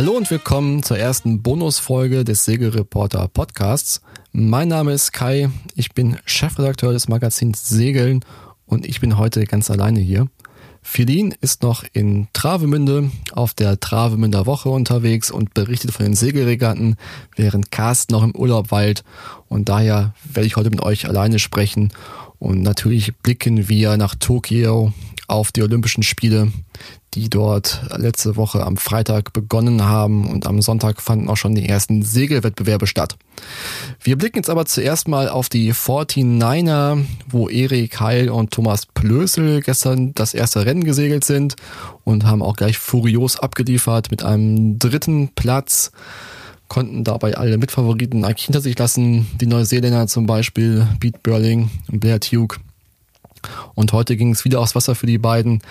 Hallo und willkommen zur ersten Bonusfolge des Segelreporter Podcasts. Mein Name ist Kai, ich bin Chefredakteur des Magazins Segeln und ich bin heute ganz alleine hier. Filin ist noch in Travemünde auf der Travemünder Woche unterwegs und berichtet von den Segelregatten, während Carsten noch im Urlaub weilt. Und daher werde ich heute mit euch alleine sprechen. Und natürlich blicken wir nach Tokio auf die Olympischen Spiele, die dort letzte Woche am Freitag begonnen haben und am Sonntag fanden auch schon die ersten Segelwettbewerbe statt. Wir blicken jetzt aber zuerst mal auf die 49er, wo Erik Heil und Thomas Plösel gestern das erste Rennen gesegelt sind und haben auch gleich furios abgeliefert mit einem dritten Platz konnten dabei alle Mitfavoriten eigentlich hinter sich lassen. Die Neuseeländer zum Beispiel, Pete Burling und Blair Tuke. Und heute ging es wieder aufs Wasser für die beiden.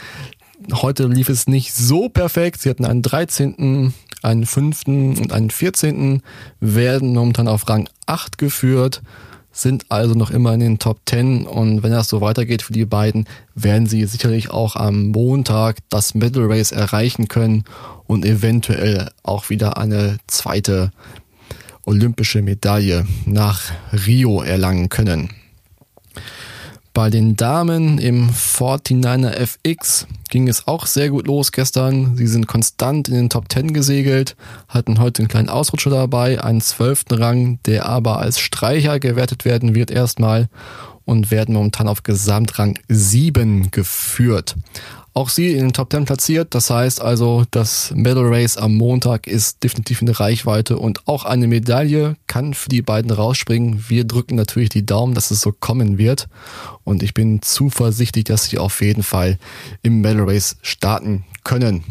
Heute lief es nicht so perfekt. Sie hatten einen 13., einen 5. und einen 14. werden momentan auf Rang 8 geführt, sind also noch immer in den Top 10 und wenn das so weitergeht für die beiden, werden sie sicherlich auch am Montag das Medal Race erreichen können und eventuell auch wieder eine zweite olympische Medaille nach Rio erlangen können. Bei den Damen im 49er FX ging es auch sehr gut los gestern. Sie sind konstant in den Top 10 gesegelt, hatten heute einen kleinen Ausrutscher dabei, einen zwölften Rang, der aber als Streicher gewertet werden wird erstmal und werden momentan auf Gesamtrang 7 geführt. Auch sie in den Top 10 platziert. Das heißt also, das Medal Race am Montag ist definitiv in der Reichweite und auch eine Medaille kann für die beiden rausspringen. Wir drücken natürlich die Daumen, dass es so kommen wird. Und ich bin zuversichtlich, dass sie auf jeden Fall im Medal Race starten können.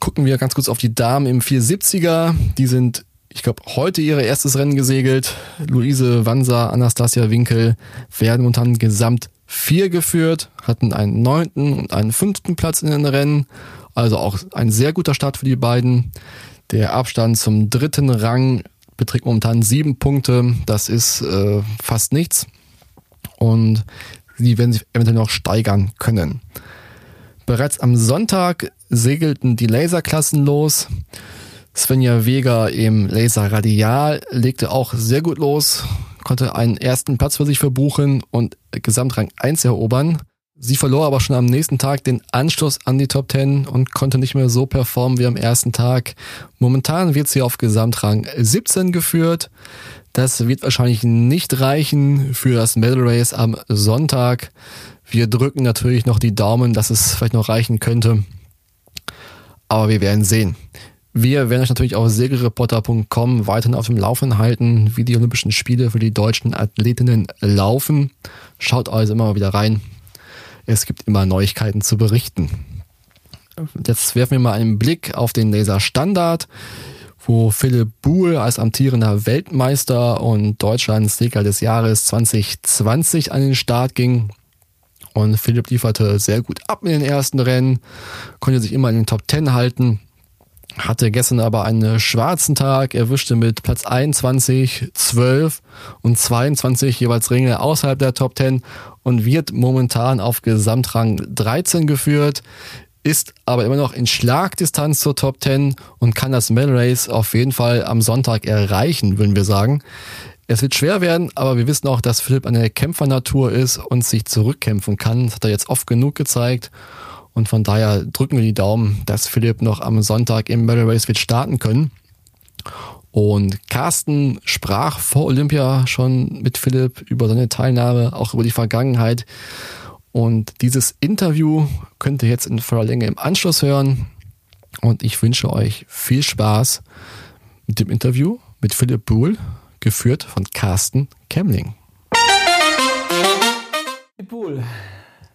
Gucken wir ganz kurz auf die Damen im 470er. Die sind ich glaube, heute ihre erstes Rennen gesegelt. Luise Wanser, Anastasia Winkel werden momentan gesamt vier geführt, hatten einen neunten und einen fünften Platz in den Rennen. Also auch ein sehr guter Start für die beiden. Der Abstand zum dritten Rang beträgt momentan sieben Punkte. Das ist äh, fast nichts. Und sie werden sich eventuell noch steigern können. Bereits am Sonntag segelten die Laserklassen los. Svenja Weger im Laser Radial legte auch sehr gut los, konnte einen ersten Platz für sich verbuchen und Gesamtrang 1 erobern. Sie verlor aber schon am nächsten Tag den Anschluss an die Top 10 und konnte nicht mehr so performen wie am ersten Tag. Momentan wird sie auf Gesamtrang 17 geführt. Das wird wahrscheinlich nicht reichen für das Medal Race am Sonntag. Wir drücken natürlich noch die Daumen, dass es vielleicht noch reichen könnte. Aber wir werden sehen. Wir werden euch natürlich auf segelreporter.com weiterhin auf dem Laufenden halten, wie die Olympischen Spiele für die deutschen Athletinnen laufen. Schaut also immer mal wieder rein. Es gibt immer Neuigkeiten zu berichten. Jetzt werfen wir mal einen Blick auf den Laser Standard, wo Philipp Buhl als amtierender Weltmeister und Deutschlands Segler des Jahres 2020 an den Start ging. Und Philipp lieferte sehr gut ab in den ersten Rennen, konnte sich immer in den Top 10 halten hatte gestern aber einen schwarzen Tag, erwischte mit Platz 21, 12 und 22 jeweils Ringe außerhalb der Top 10 und wird momentan auf Gesamtrang 13 geführt, ist aber immer noch in Schlagdistanz zur Top 10 und kann das Medal Race auf jeden Fall am Sonntag erreichen, würden wir sagen. Es wird schwer werden, aber wir wissen auch, dass Philipp eine Kämpfernatur ist und sich zurückkämpfen kann. Das hat er jetzt oft genug gezeigt. Und von daher drücken wir die Daumen, dass Philipp noch am Sonntag im Battle Race wird starten können. Und Carsten sprach vor Olympia schon mit Philipp über seine Teilnahme, auch über die Vergangenheit. Und dieses Interview könnt ihr jetzt in voller Länge im Anschluss hören. Und ich wünsche euch viel Spaß mit dem Interview mit Philipp Buhl, geführt von Carsten Kemling. Buhl,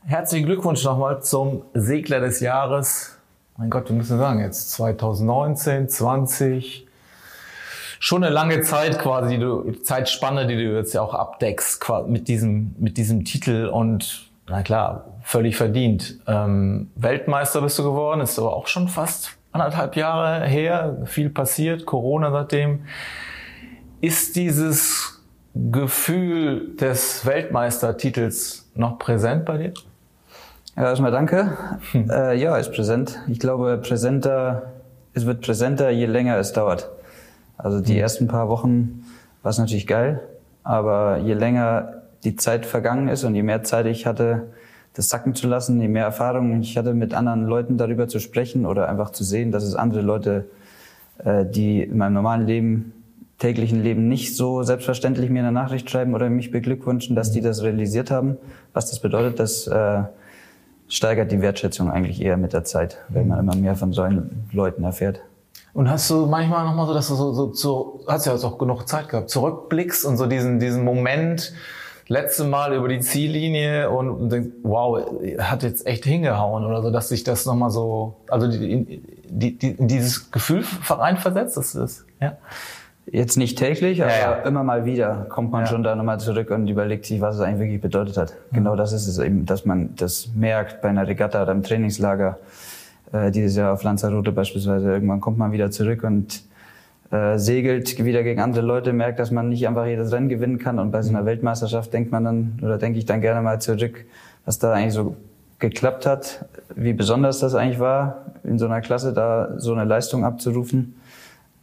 Herzlichen Glückwunsch nochmal zum Segler des Jahres. Mein Gott, wir müssen sagen, jetzt 2019, 20. Schon eine lange Zeit quasi, die du, Zeitspanne, die du jetzt ja auch abdeckst mit diesem, mit diesem Titel und na klar, völlig verdient. Ähm, Weltmeister bist du geworden, ist aber auch schon fast anderthalb Jahre her, viel passiert, Corona seitdem. Ist dieses Gefühl des Weltmeistertitels noch präsent bei dir? Ja, erstmal danke. Hm. Äh, ja, ist präsent. Ich glaube, präsenter es wird präsenter, je länger es dauert. Also die mhm. ersten paar Wochen war es natürlich geil, aber je länger die Zeit vergangen ist und je mehr Zeit ich hatte, das sacken zu lassen, je mehr Erfahrung ich hatte, mit anderen Leuten darüber zu sprechen oder einfach zu sehen, dass es andere Leute, äh, die in meinem normalen Leben, täglichen Leben nicht so selbstverständlich mir eine Nachricht schreiben oder mich beglückwünschen, dass die das realisiert haben. Was das bedeutet, das äh, steigert die Wertschätzung eigentlich eher mit der Zeit, weil man immer mehr von solchen Leuten erfährt. Und hast du manchmal nochmal so, dass du so, so, so hast ja jetzt auch genug Zeit gehabt, zurückblickst und so diesen, diesen Moment, letzte Mal über die Ziellinie und, und denkst, wow, hat jetzt echt hingehauen oder so, dass sich das nochmal so, also die, die, die, dieses Gefühl versetzt, das ist, ja. Jetzt nicht täglich, aber ja, ja. immer mal wieder kommt man ja. schon da nochmal zurück und überlegt sich, was es eigentlich wirklich bedeutet hat. Genau das ist es eben, dass man das merkt bei einer Regatta oder im Trainingslager. Äh, dieses Jahr auf Lanzarote beispielsweise. Irgendwann kommt man wieder zurück und äh, segelt wieder gegen andere Leute, merkt, dass man nicht einfach jedes Rennen gewinnen kann. Und bei so einer mhm. Weltmeisterschaft denkt man dann, oder denke ich dann gerne mal zurück, was da eigentlich so geklappt hat, wie besonders das eigentlich war, in so einer Klasse da so eine Leistung abzurufen.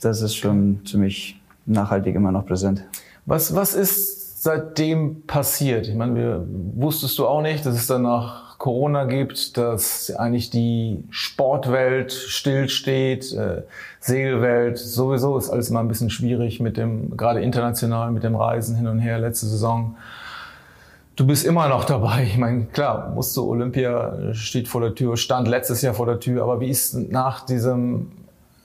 Das ist schon ziemlich nachhaltig immer noch präsent. Was, was ist seitdem passiert? Ich meine, wir, wusstest du auch nicht, dass es danach Corona gibt, dass eigentlich die Sportwelt stillsteht, äh, Segelwelt, sowieso ist alles immer ein bisschen schwierig mit dem, gerade international, mit dem Reisen hin und her, letzte Saison. Du bist immer noch dabei. Ich meine, klar, musst du Olympia steht vor der Tür, stand letztes Jahr vor der Tür, aber wie ist nach diesem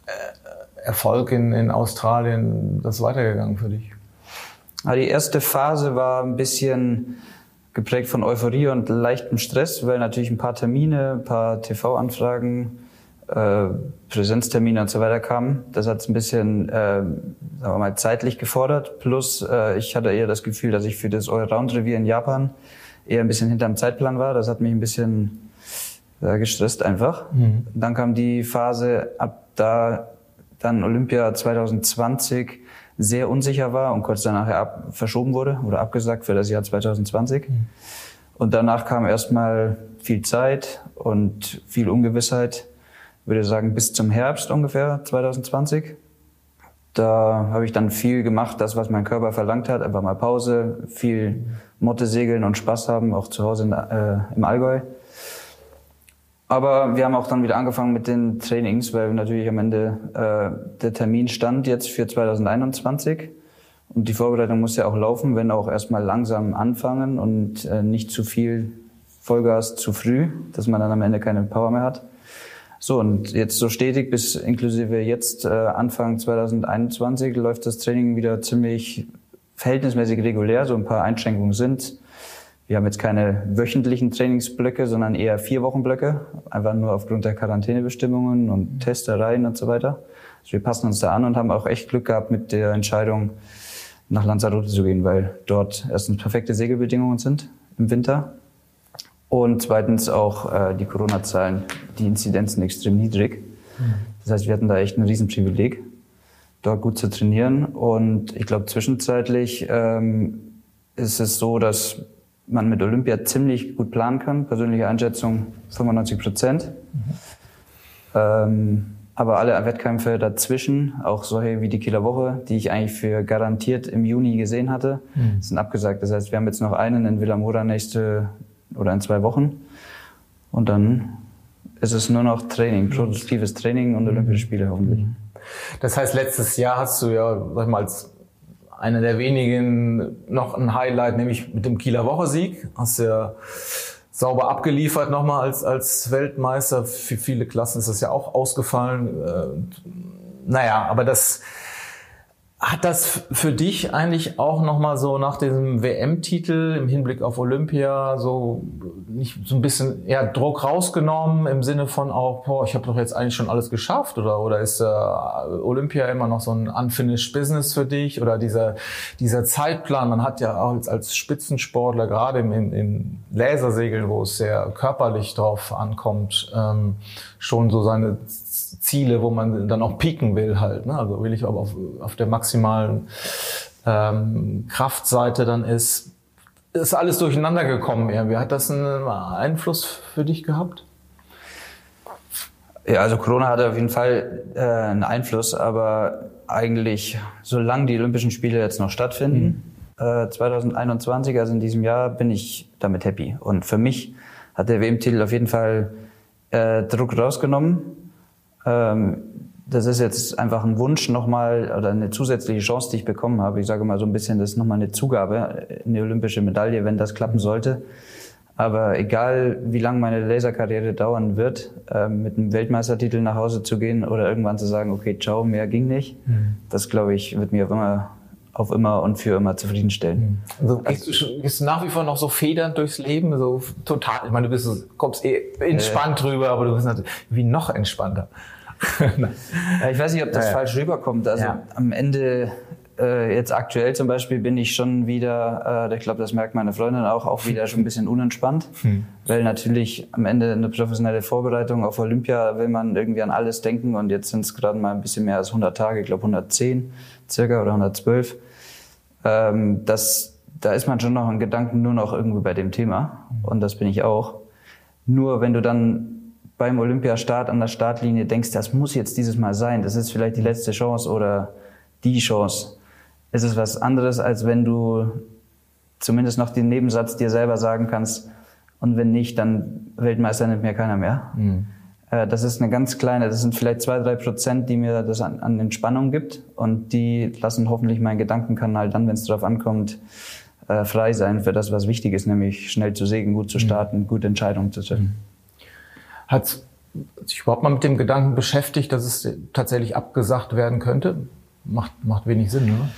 äh, Erfolg in, in Australien das weitergegangen für dich? Die erste Phase war ein bisschen geprägt von Euphorie und leichtem Stress, weil natürlich ein paar Termine, ein paar TV-Anfragen, äh, Präsenztermine und so weiter kamen. Das hat es ein bisschen, äh, sagen wir mal, zeitlich gefordert. Plus äh, ich hatte eher das Gefühl, dass ich für das Allround-Revier in Japan eher ein bisschen hinterm Zeitplan war. Das hat mich ein bisschen äh, gestresst einfach. Mhm. Dann kam die Phase ab da dann Olympia 2020 sehr unsicher war und kurz danach ab, verschoben wurde oder abgesagt für das Jahr 2020. Mhm. Und danach kam erstmal viel Zeit und viel Ungewissheit, würde sagen bis zum Herbst ungefähr 2020. Da habe ich dann viel gemacht, das, was mein Körper verlangt hat, einfach mal Pause, viel Motte segeln und Spaß haben, auch zu Hause in, äh, im Allgäu. Aber wir haben auch dann wieder angefangen mit den Trainings, weil natürlich am Ende äh, der Termin stand jetzt für 2021. Und die Vorbereitung muss ja auch laufen, wenn auch erstmal langsam anfangen und äh, nicht zu viel Vollgas zu früh, dass man dann am Ende keine Power mehr hat. So, und jetzt so stetig bis inklusive jetzt äh, Anfang 2021 läuft das Training wieder ziemlich verhältnismäßig regulär. So ein paar Einschränkungen sind. Wir haben jetzt keine wöchentlichen Trainingsblöcke, sondern eher vier Wochenblöcke, einfach nur aufgrund der Quarantänebestimmungen und Testereien und so weiter. Also wir passen uns da an und haben auch echt Glück gehabt mit der Entscheidung, nach Lanzarote zu gehen, weil dort erstens perfekte Segelbedingungen sind im Winter und zweitens auch äh, die Corona-Zahlen, die Inzidenzen extrem niedrig. Das heißt, wir hatten da echt ein Riesenprivileg, dort gut zu trainieren. Und ich glaube, zwischenzeitlich ähm, ist es so, dass man mit Olympia ziemlich gut planen kann. Persönliche Einschätzung 95 Prozent. Mhm. Ähm, aber alle Wettkämpfe dazwischen, auch solche wie die Kieler Woche, die ich eigentlich für garantiert im Juni gesehen hatte, mhm. sind abgesagt. Das heißt, wir haben jetzt noch einen in Villamora nächste oder in zwei Wochen. Und dann ist es nur noch Training, produktives Training und Olympische Spiele hoffentlich. Mhm. Das heißt, letztes Jahr hast du ja, sag ich mal, als einer der wenigen noch ein Highlight, nämlich mit dem Kieler Woche-Sieg. Hast ja sauber abgeliefert nochmal als, als Weltmeister. Für viele Klassen ist das ja auch ausgefallen. Äh, naja, aber das, hat das für dich eigentlich auch nochmal so nach diesem WM-Titel im Hinblick auf Olympia so nicht so ein bisschen eher Druck rausgenommen im Sinne von auch, boah, ich habe doch jetzt eigentlich schon alles geschafft oder oder ist äh, Olympia immer noch so ein unfinished Business für dich oder dieser dieser Zeitplan? Man hat ja auch als, als Spitzensportler gerade im, im, im Lasersegeln, wo es sehr körperlich drauf ankommt, ähm, schon so seine Ziele, wo man dann auch pieken will halt. Ne? Also will ich aber auf, auf der maximalen ähm, Kraftseite dann ist. Ist alles durcheinander gekommen irgendwie. Hat das einen Einfluss für dich gehabt? Ja, also Corona hatte auf jeden Fall äh, einen Einfluss, aber eigentlich, solange die Olympischen Spiele jetzt noch stattfinden, mhm. äh, 2021, also in diesem Jahr, bin ich damit happy. Und für mich hat der WM-Titel auf jeden Fall äh, Druck rausgenommen. Ähm, das ist jetzt einfach ein Wunsch nochmal oder eine zusätzliche Chance, die ich bekommen habe. Ich sage mal so ein bisschen, das ist nochmal eine Zugabe, eine olympische Medaille, wenn das klappen sollte. Aber egal, wie lange meine Laserkarriere dauern wird, äh, mit einem Weltmeistertitel nach Hause zu gehen oder irgendwann zu sagen, okay, ciao, mehr ging nicht, mhm. das glaube ich, wird mir auf immer, auf immer und für immer zufriedenstellen. Mhm. Also gehst du, gehst du nach wie vor noch so federnd durchs Leben, so total, ich meine, du bist, kommst eh entspannt äh, drüber, aber du bist natürlich wie noch entspannter. ja, ich weiß nicht, ob das ja, falsch rüberkommt. Also ja. am Ende äh, jetzt aktuell zum Beispiel bin ich schon wieder, äh, ich glaube, das merkt meine Freundin auch, auch wieder schon ein bisschen unentspannt, hm. weil natürlich am Ende eine professionelle Vorbereitung auf Olympia will man irgendwie an alles denken und jetzt sind es gerade mal ein bisschen mehr als 100 Tage, ich glaube 110 circa oder 112. Ähm, das, da ist man schon noch in Gedanken nur noch irgendwie bei dem Thema und das bin ich auch. Nur wenn du dann beim Olympiastart an der Startlinie denkst, das muss jetzt dieses Mal sein, das ist vielleicht die letzte Chance oder die Chance, ist es was anderes, als wenn du zumindest noch den Nebensatz dir selber sagen kannst, und wenn nicht, dann Weltmeister nimmt mir keiner mehr. Mhm. Das ist eine ganz kleine, das sind vielleicht zwei, drei Prozent, die mir das an, an Entspannung gibt und die lassen hoffentlich meinen Gedankenkanal dann, wenn es darauf ankommt, äh, frei sein für das, was wichtig ist, nämlich schnell zu sägen, gut zu mhm. starten, gute Entscheidungen zu treffen. Hat sich überhaupt mal mit dem Gedanken beschäftigt, dass es tatsächlich abgesagt werden könnte? Macht, macht wenig Sinn, oder?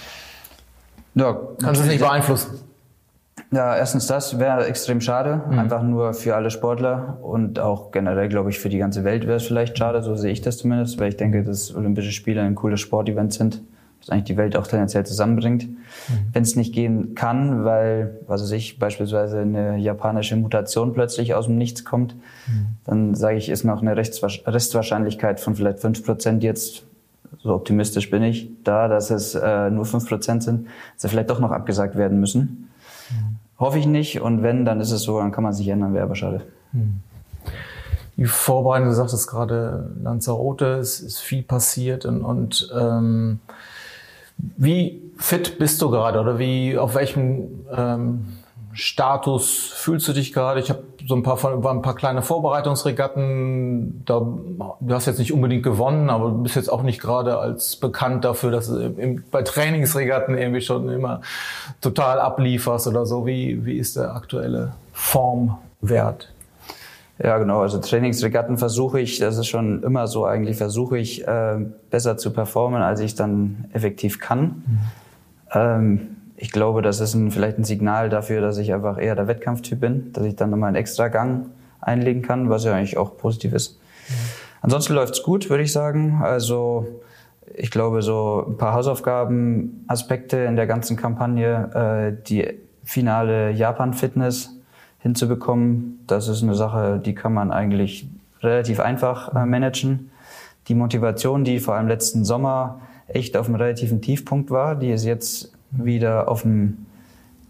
Ja, Kannst du es nicht beeinflussen? Ja, erstens das wäre extrem schade, mhm. einfach nur für alle Sportler und auch generell, glaube ich, für die ganze Welt wäre es vielleicht schade, so sehe ich das zumindest, weil ich denke, dass Olympische Spiele ein cooles Sportevent sind, das eigentlich die Welt auch tendenziell zusammenbringt. Mhm. Wenn es nicht gehen kann, weil, was weiß ich, beispielsweise eine japanische Mutation plötzlich aus dem Nichts kommt, mhm. dann sage ich, ist noch eine Restwahrscheinlichkeit von vielleicht fünf Prozent jetzt so optimistisch bin ich, da, dass es äh, nur fünf Prozent sind, dass sie vielleicht doch noch abgesagt werden müssen. Hoffe ich nicht. Und wenn, dann ist es so, dann kann man sich ändern, wäre aber schade. Mhm. Die Vorbereitung, du sagtest gerade Lanzarote, es ist viel passiert und, und ähm, wie fit bist du gerade oder wie auf welchem ähm, Status fühlst du dich gerade? Ich habe so ein paar, war ein paar kleine Vorbereitungsregatten. Da, du hast jetzt nicht unbedingt gewonnen, aber du bist jetzt auch nicht gerade als bekannt dafür, dass du im, bei Trainingsregatten irgendwie schon immer total ablieferst oder so. Wie, wie ist der aktuelle Formwert? Ja, genau. Also Trainingsregatten versuche ich, das ist schon immer so eigentlich, versuche ich äh, besser zu performen, als ich dann effektiv kann. Mhm. Ähm, ich glaube, das ist ein, vielleicht ein Signal dafür, dass ich einfach eher der Wettkampftyp bin, dass ich dann nochmal einen extra Gang einlegen kann, was ja eigentlich auch positiv ist. Mhm. Ansonsten läuft's gut, würde ich sagen. Also ich glaube, so ein paar Hausaufgaben, Aspekte in der ganzen Kampagne, äh, die finale Japan-Fitness hinzubekommen, das ist eine Sache, die kann man eigentlich relativ einfach äh, managen. Die Motivation, die vor allem letzten Sommer echt auf einem relativen Tiefpunkt war, die ist jetzt wieder auf einem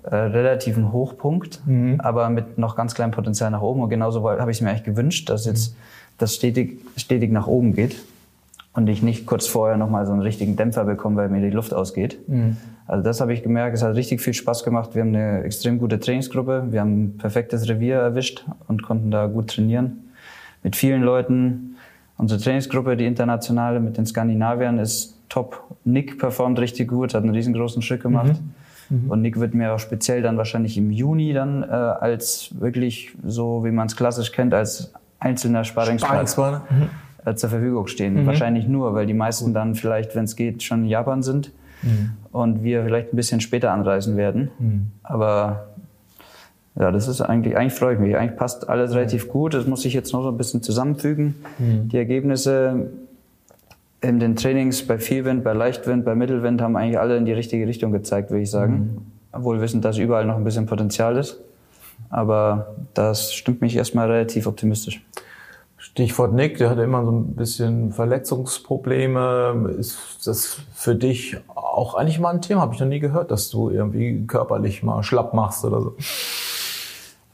äh, relativen Hochpunkt, mhm. aber mit noch ganz kleinem Potenzial nach oben. Und genauso habe ich es mir eigentlich gewünscht, dass jetzt das stetig, stetig nach oben geht und ich nicht kurz vorher nochmal so einen richtigen Dämpfer bekomme, weil mir die Luft ausgeht. Mhm. Also das habe ich gemerkt, es hat richtig viel Spaß gemacht. Wir haben eine extrem gute Trainingsgruppe, wir haben ein perfektes Revier erwischt und konnten da gut trainieren. Mit vielen Leuten. Unsere Trainingsgruppe, die internationale mit den Skandinaviern, ist top. Nick performt richtig gut, hat einen riesengroßen Schritt gemacht. Mhm. Mhm. Und Nick wird mir auch speziell dann wahrscheinlich im Juni dann äh, als wirklich so, wie man es klassisch kennt, als einzelner Sparringspartner mhm. zur Verfügung stehen. Mhm. Wahrscheinlich nur, weil die meisten dann vielleicht, wenn es geht, schon in Japan sind mhm. und wir vielleicht ein bisschen später anreisen werden. Mhm. Aber ja, das ist eigentlich, eigentlich freue ich mich. Eigentlich passt alles relativ gut. Das muss ich jetzt noch so ein bisschen zusammenfügen. Die Ergebnisse in den Trainings bei Vielwind, bei Leichtwind, bei Mittelwind haben eigentlich alle in die richtige Richtung gezeigt, würde ich sagen. Mhm. Obwohl wissend, dass überall noch ein bisschen Potenzial ist. Aber das stimmt mich erstmal relativ optimistisch. Stichwort Nick, der hatte immer so ein bisschen Verletzungsprobleme. Ist das für dich auch eigentlich mal ein Thema? Habe ich noch nie gehört, dass du irgendwie körperlich mal schlapp machst oder so.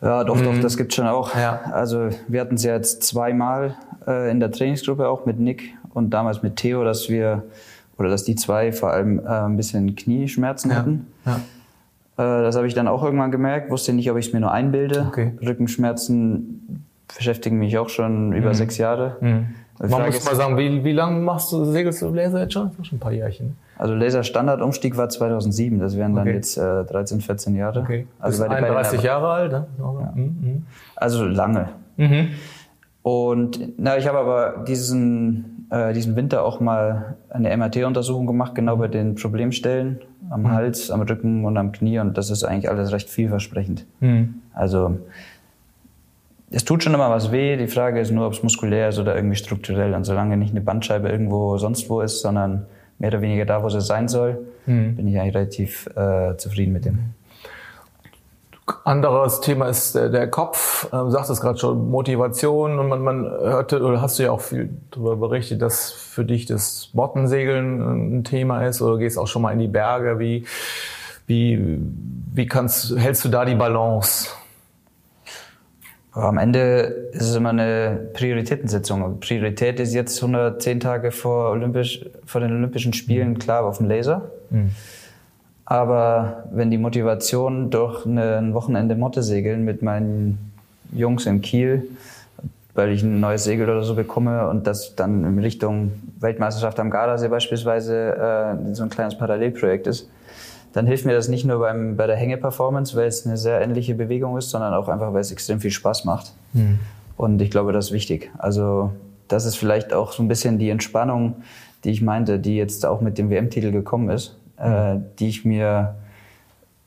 Ja, doch, mhm. doch, das gibt's schon auch. Ja. Also wir hatten es ja jetzt zweimal äh, in der Trainingsgruppe auch mit Nick und damals mit Theo, dass wir oder dass die zwei vor allem äh, ein bisschen Knieschmerzen ja. hatten. Ja. Äh, das habe ich dann auch irgendwann gemerkt, wusste nicht, ob ich es mir nur einbilde. Okay. Rückenschmerzen beschäftigen mich auch schon über mhm. sechs Jahre. Mhm. Man muss mal sagen, wie, wie lange machst du, segelst du Laser jetzt schon? Schon ein paar Jährchen. Also Laser Standardumstieg war 2007, das wären dann okay. jetzt äh, 13, 14 Jahre. Okay. Also bei, 31 Jahre alt, ne? Ja. Mhm. Also lange. Mhm. Und na, ich habe aber diesen, äh, diesen Winter auch mal eine MRT-Untersuchung gemacht, genau bei den Problemstellen am mhm. Hals, am Rücken und am Knie und das ist eigentlich alles recht vielversprechend. Mhm. Also es tut schon immer was weh. Die Frage ist nur, ob es muskulär ist oder irgendwie strukturell. Und solange nicht eine Bandscheibe irgendwo sonst wo ist, sondern mehr oder weniger da, wo sie sein soll, mhm. bin ich eigentlich relativ äh, zufrieden mit dem. Anderes Thema ist der, der Kopf. Ähm, sagt es gerade schon, Motivation. Und man, man hörte, oder hast du ja auch viel darüber berichtet, dass für dich das Bottensegeln ein Thema ist oder gehst auch schon mal in die Berge. Wie, wie, wie kannst, hältst du da die Balance? am Ende ist es immer eine Prioritätensetzung. Priorität ist jetzt 110 Tage vor, Olympisch, vor den Olympischen Spielen klar auf dem Laser. Mhm. Aber wenn die Motivation durch ein Wochenende Motte segeln mit meinen Jungs in Kiel, weil ich ein neues Segel oder so bekomme und das dann in Richtung Weltmeisterschaft am Gardasee beispielsweise äh, so ein kleines Parallelprojekt ist, dann hilft mir das nicht nur beim, bei der Hängeperformance, weil es eine sehr ähnliche Bewegung ist, sondern auch einfach, weil es extrem viel Spaß macht. Mhm. Und ich glaube, das ist wichtig. Also das ist vielleicht auch so ein bisschen die Entspannung, die ich meinte, die jetzt auch mit dem WM-Titel gekommen ist. Äh, die ich mir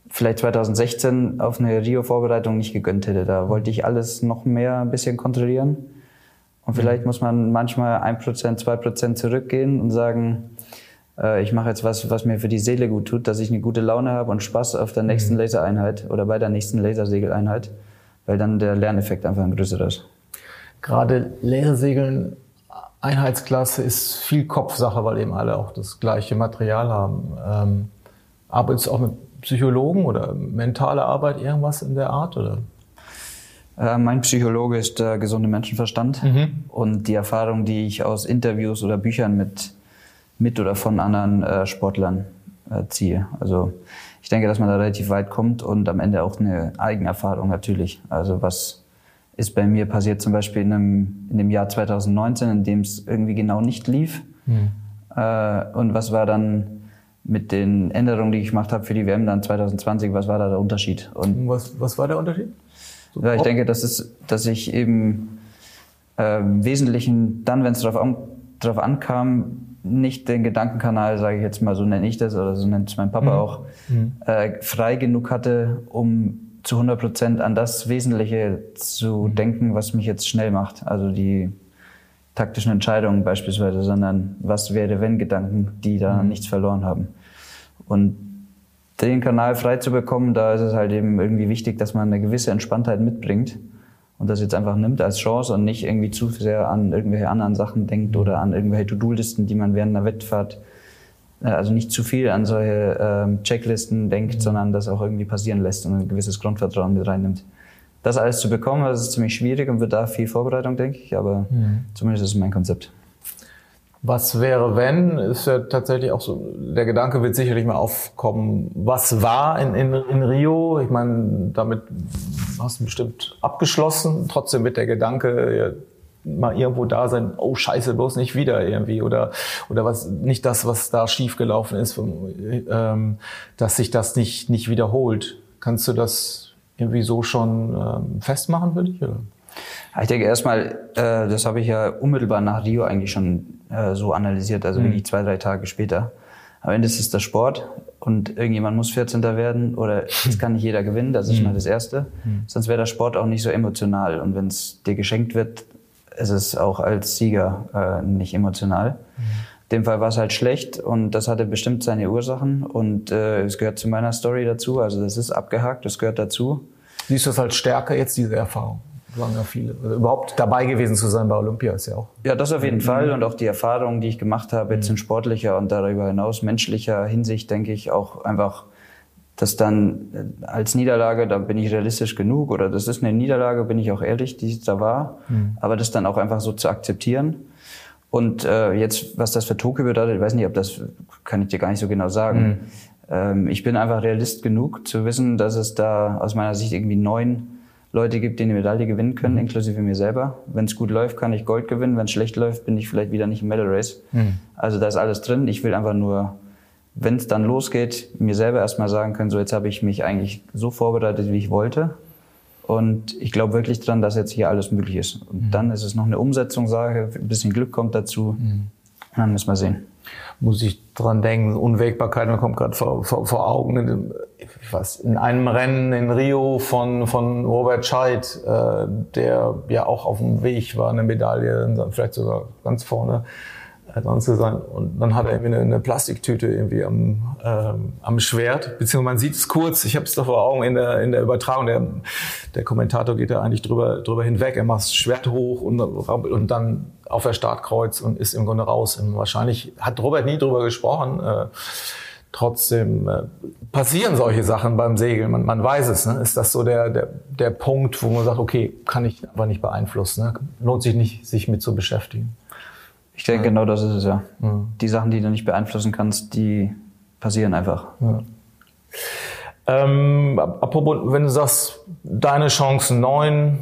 vielleicht 2016 auf eine Rio-Vorbereitung nicht gegönnt hätte. Da wollte ich alles noch mehr ein bisschen kontrollieren. Und vielleicht mhm. muss man manchmal ein Prozent, zwei Prozent zurückgehen und sagen, äh, ich mache jetzt was, was mir für die Seele gut tut, dass ich eine gute Laune habe und Spaß auf der nächsten mhm. Lasereinheit oder bei der nächsten Lasersegeleinheit, weil dann der Lerneffekt einfach ein größerer ist. Gerade Lasersegeln Einheitsklasse ist viel Kopfsache, weil eben alle auch das gleiche Material haben. Ähm, arbeitest du auch mit Psychologen oder mentale Arbeit, irgendwas in der Art? Oder? Äh, mein Psychologe ist der gesunde Menschenverstand mhm. und die Erfahrung, die ich aus Interviews oder Büchern mit mit oder von anderen äh, Sportlern äh, ziehe. Also ich denke, dass man da relativ weit kommt und am Ende auch eine Eigenerfahrung natürlich. Also was ist bei mir passiert zum Beispiel in, einem, in dem Jahr 2019, in dem es irgendwie genau nicht lief. Mhm. Äh, und was war dann mit den Änderungen, die ich gemacht habe für die WM dann 2020, was war da der Unterschied? Und was, was war der Unterschied? So ja, ich denke, das ist, dass ich eben äh, im Wesentlichen dann, wenn es darauf an, drauf ankam, nicht den Gedankenkanal, sage ich jetzt mal, so nenne ich das oder so nennt es mein Papa mhm. auch, mhm. Äh, frei genug hatte, um zu 100 Prozent an das Wesentliche zu mhm. denken, was mich jetzt schnell macht. Also die taktischen Entscheidungen beispielsweise, sondern was wäre, wenn Gedanken, die da mhm. nichts verloren haben. Und den Kanal frei zu bekommen, da ist es halt eben irgendwie wichtig, dass man eine gewisse Entspanntheit mitbringt und das jetzt einfach nimmt als Chance und nicht irgendwie zu sehr an irgendwelche anderen Sachen denkt oder an irgendwelche To-Do-Listen, die man während einer Wettfahrt, also nicht zu viel an solche ähm, Checklisten denkt, mhm. sondern das auch irgendwie passieren lässt und ein gewisses Grundvertrauen mit reinnimmt. Das alles zu bekommen, das ist ziemlich schwierig und wird da viel Vorbereitung, denke ich, aber mhm. zumindest ist es mein Konzept. Was wäre, wenn, ist ja tatsächlich auch so, der Gedanke wird sicherlich mal aufkommen, was war in, in, in Rio? Ich meine, damit hast du bestimmt abgeschlossen, trotzdem wird der Gedanke mal irgendwo da sein, oh scheiße, bloß nicht wieder irgendwie oder oder was nicht das, was da schiefgelaufen ist, ähm, dass sich das nicht nicht wiederholt. Kannst du das irgendwie so schon ähm, festmachen für dich? Oder? Ich denke erstmal, äh, das habe ich ja unmittelbar nach Rio eigentlich schon äh, so analysiert, also mhm. wirklich zwei, drei Tage später. Am Ende ist es der Sport und irgendjemand muss 14. werden oder es kann nicht jeder gewinnen, das ist mhm. mal das Erste. Mhm. Sonst wäre der Sport auch nicht so emotional und wenn es dir geschenkt wird, ist es auch als Sieger äh, nicht emotional. Mhm. In dem Fall war es halt schlecht und das hatte bestimmt seine Ursachen und äh, es gehört zu meiner Story dazu, also das ist abgehakt, das gehört dazu. Siehst du das als Stärke jetzt, diese Erfahrung? sagen ja viele. Also überhaupt dabei gewesen zu sein bei Olympia ist ja auch. Ja, das auf jeden mhm. Fall und auch die Erfahrungen, die ich gemacht habe, jetzt in sportlicher und darüber hinaus menschlicher Hinsicht, denke ich, auch einfach das dann äh, als Niederlage, da bin ich realistisch genug oder das ist eine Niederlage, bin ich auch ehrlich, die es da war, mhm. aber das dann auch einfach so zu akzeptieren. Und äh, jetzt, was das für Tokio bedeutet, ich weiß nicht, ob das kann ich dir gar nicht so genau sagen. Mhm. Ähm, ich bin einfach realist genug zu wissen, dass es da aus meiner Sicht irgendwie neun Leute gibt, die eine Medaille gewinnen können, mhm. inklusive mir selber. Wenn es gut läuft, kann ich Gold gewinnen. Wenn es schlecht läuft, bin ich vielleicht wieder nicht im Medal Race. Mhm. Also da ist alles drin. Ich will einfach nur, wenn es dann losgeht, mir selber erstmal sagen können, so jetzt habe ich mich eigentlich so vorbereitet, wie ich wollte. Und ich glaube wirklich dran, dass jetzt hier alles möglich ist. Und mhm. dann ist es noch eine Umsetzungssache, ein bisschen Glück kommt dazu. Mhm. Dann müssen wir sehen muss ich dran denken, Unwägbarkeit, man kommt gerade vor, vor, vor Augen, ich weiß, in einem Rennen in Rio von, von Robert Scheidt, äh, der ja auch auf dem Weg war, eine Medaille, vielleicht sogar ganz vorne dran zu sein. Und dann hat er irgendwie eine, eine Plastiktüte irgendwie am, ähm, am Schwert, beziehungsweise man sieht es kurz, ich habe es doch vor Augen in der, in der Übertragung, der, der Kommentator geht da eigentlich drüber, drüber hinweg, er macht das Schwert hoch und, und dann auf der Startkreuz und ist im Grunde raus. Und wahrscheinlich hat Robert nie drüber gesprochen. Äh, trotzdem äh, passieren solche Sachen beim Segeln. Man, man weiß es. Ne? Ist das so der, der, der Punkt, wo man sagt, okay, kann ich aber nicht beeinflussen. Ne? Lohnt sich nicht, sich mit zu beschäftigen. Ich denke, ja. genau das ist es ja. ja. Die Sachen, die du nicht beeinflussen kannst, die passieren einfach. Ja. Ähm, apropos, wenn du sagst, deine Chancen neun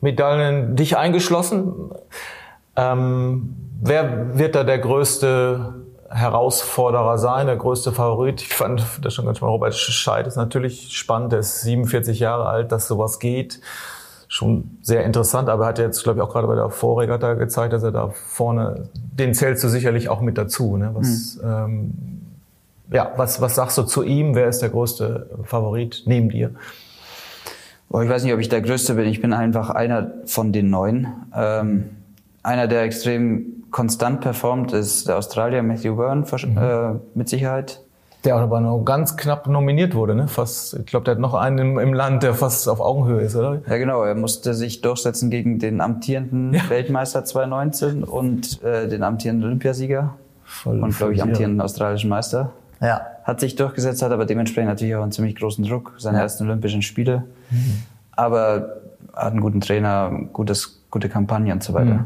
Medaillen, dich eingeschlossen, ähm, wer wird da der größte Herausforderer sein, der größte Favorit? Ich fand das schon ganz mal, Robert Scheid ist natürlich spannend, er ist 47 Jahre alt, dass sowas geht. Schon sehr interessant, aber er hat jetzt, glaube ich, auch gerade bei der Vorregatta gezeigt, dass er da vorne, den zählst du sicherlich auch mit dazu. Ne? Was, mhm. ähm, ja, was, was sagst du zu ihm? Wer ist der größte Favorit neben dir? Oh, ich weiß nicht, ob ich der Größte bin. Ich bin einfach einer von den Neuen. Ähm, einer, der extrem konstant performt, ist der Australier Matthew Byrne mhm. äh, mit Sicherheit. Der auch aber noch ganz knapp nominiert wurde, ne? Fast, ich glaube, der hat noch einen im, im, Land, der fast auf Augenhöhe ist, oder? Ja, genau. Er musste sich durchsetzen gegen den amtierenden ja. Weltmeister 2019 und äh, den amtierenden Olympiasieger Voll und, glaube ich, amtierenden australischen Meister. Ja. Hat sich durchgesetzt, hat aber dementsprechend natürlich auch einen ziemlich großen Druck, seine ja. ersten Olympischen Spiele. Mhm. Aber hat einen guten Trainer, gutes, gute Kampagne und so weiter.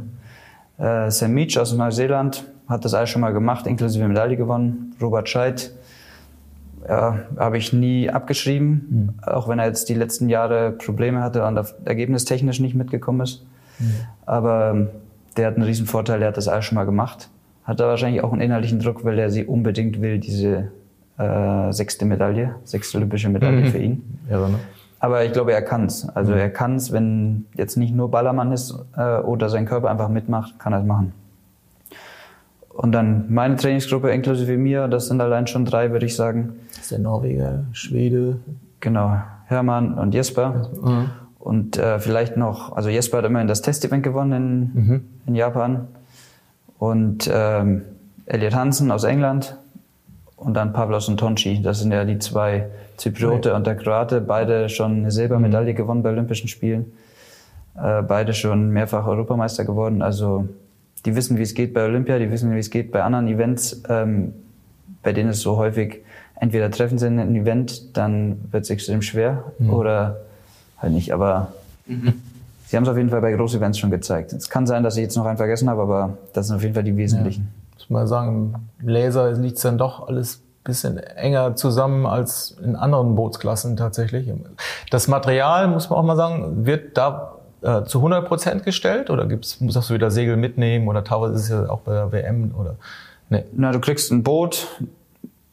Mhm. Äh, Sam Meach aus Neuseeland hat das alles schon mal gemacht, inklusive Medaille gewonnen. Robert Scheidt ja, habe ich nie abgeschrieben, mhm. auch wenn er jetzt die letzten Jahre Probleme hatte und ergebnistechnisch nicht mitgekommen ist. Mhm. Aber ähm, der hat einen riesen Vorteil, der hat das alles schon mal gemacht. Hat da wahrscheinlich auch einen innerlichen Druck, weil er sie unbedingt will, diese äh, sechste Medaille, sechste olympische Medaille mhm. für ihn. Ja, ne? Aber ich glaube, er kann's. Also mhm. er kann's, wenn jetzt nicht nur Ballermann ist äh, oder sein Körper einfach mitmacht, kann er es machen. Und dann meine Trainingsgruppe inklusive mir, das sind allein schon drei, würde ich sagen. Das ist der Norweger, Schwede. Genau, Hermann und Jesper. Mhm. Und äh, vielleicht noch, also Jesper hat immerhin das Testevent gewonnen in, mhm. in Japan. Und ähm, Elliot Hansen aus England und dann Pavlos und Tonchi. Das sind ja die zwei Zypriote ja. und der Kroate, beide schon eine Silbermedaille mhm. gewonnen bei Olympischen Spielen. Äh, beide schon mehrfach Europameister geworden. Also die wissen, wie es geht bei Olympia, die wissen, wie es geht bei anderen Events, ähm, bei denen es so häufig entweder treffen sie ein Event, dann wird es extrem schwer mhm. oder halt nicht. Aber mhm. sie haben es auf jeden Fall bei großen Events schon gezeigt. Es kann sein, dass ich jetzt noch einen vergessen habe, aber das sind auf jeden Fall die wesentlichen. Ja. Ich muss mal sagen, im Laser liegt es dann doch alles bisschen enger zusammen als in anderen Bootsklassen tatsächlich. Das Material, muss man auch mal sagen, wird da äh, zu 100 Prozent gestellt oder gibt's, musst du wieder Segel mitnehmen oder teilweise ist es ja auch bei der WM oder? Nee. Na, du kriegst ein Boot,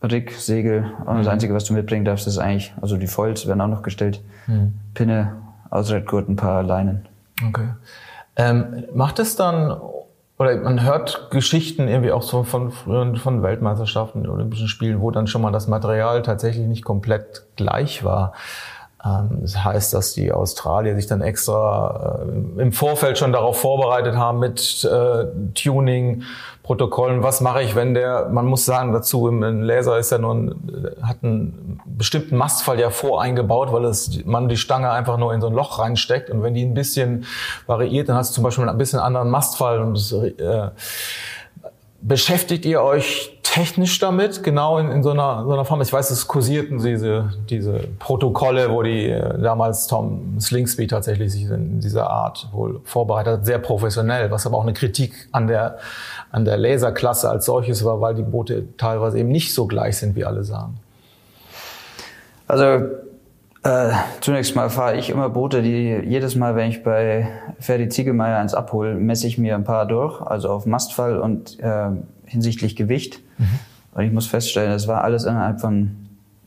Rig, Segel und das mhm. Einzige, was du mitbringen darfst, ist eigentlich, also die Foils werden auch noch gestellt, mhm. Pinne, Ausreitgurt, ein paar Leinen. Okay. Ähm, macht es dann oder man hört Geschichten irgendwie auch so von, von Weltmeisterschaften, Olympischen Spielen, wo dann schon mal das Material tatsächlich nicht komplett gleich war. Ähm, das heißt, dass die Australier sich dann extra äh, im Vorfeld schon darauf vorbereitet haben mit äh, Tuning-Protokollen. Was mache ich, wenn der, man muss sagen dazu, im Laser ist ja nun, hat einen bestimmten Mastfall ja voreingebaut, weil es, man die Stange einfach nur in so ein Loch reinsteckt und wenn die ein bisschen variiert, dann hast du zum Beispiel ein bisschen anderen Mastfall und das, äh, beschäftigt ihr euch technisch damit, genau in, in so, einer, so einer Form. Ich weiß, es kursierten diese, diese Protokolle, wo die äh, damals Tom Slingsby tatsächlich sich in dieser Art wohl vorbereitet hat, sehr professionell, was aber auch eine Kritik an der, an der Laserklasse als solches war, weil die Boote teilweise eben nicht so gleich sind, wie alle sagen. Also äh, zunächst mal fahre ich immer Boote, die jedes Mal, wenn ich bei Ferdi Ziegelmeier eins abhole, messe ich mir ein paar durch, also auf Mastfall und äh, hinsichtlich Gewicht. Mhm. Und ich muss feststellen, das war alles innerhalb von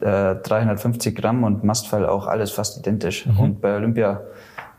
äh, 350 Gramm und Mastfall auch alles fast identisch. Mhm. Und bei Olympia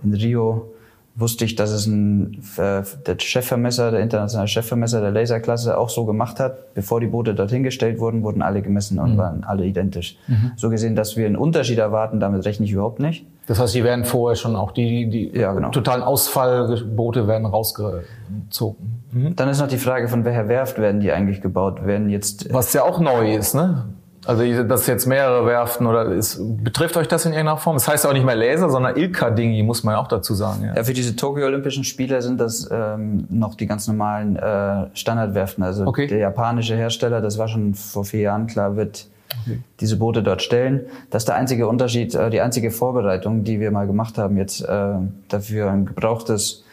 in Rio wusste ich, dass es ein, äh, der Chefvermesser, der internationale Chefvermesser der Laserklasse auch so gemacht hat. Bevor die Boote dorthin gestellt wurden, wurden alle gemessen und mhm. waren alle identisch. Mhm. So gesehen, dass wir einen Unterschied erwarten, damit rechne ich überhaupt nicht. Das heißt, die werden vorher schon auch die, die ja, genau. totalen Ausfallboote werden rausgezogen. Mhm. Dann ist noch die Frage, von welcher Werft werden die eigentlich gebaut? Werden jetzt Was ja auch neu ist, ne? Also dass jetzt mehrere Werften oder ist, betrifft euch das in irgendeiner Form? Das heißt auch nicht mehr Laser, sondern Ilka-Dingi, muss man ja auch dazu sagen. Ja, ja für diese Tokio-Olympischen Spiele sind das ähm, noch die ganz normalen äh, Standardwerften. Also okay. der japanische Hersteller, das war schon vor vier Jahren klar, wird okay. diese Boote dort stellen. Das ist der einzige Unterschied, äh, die einzige Vorbereitung, die wir mal gemacht haben, jetzt äh, dafür ein gebrauchtes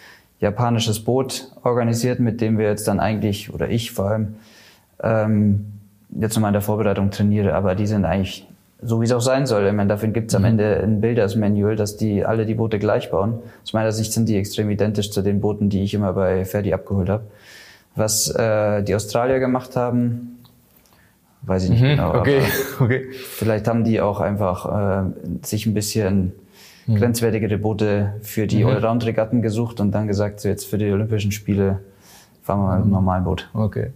japanisches Boot organisiert, mit dem wir jetzt dann eigentlich, oder ich vor allem, ähm, jetzt nochmal in der Vorbereitung trainiere, aber die sind eigentlich so, wie es auch sein soll. Ich meine, dafür gibt es am mhm. Ende ein Builders Manual, dass die alle die Boote gleich bauen. Aus meiner Sicht sind die extrem identisch zu den Booten, die ich immer bei Ferdi abgeholt habe. Was äh, die Australier gemacht haben, weiß ich nicht mhm, genau. Okay, okay. Vielleicht haben die auch einfach äh, sich ein bisschen mhm. grenzwertigere Boote für die mhm. Allround-Regatten gesucht und dann gesagt, so jetzt für die Olympischen Spiele fahren wir mal mit einem normalen Boot. Okay.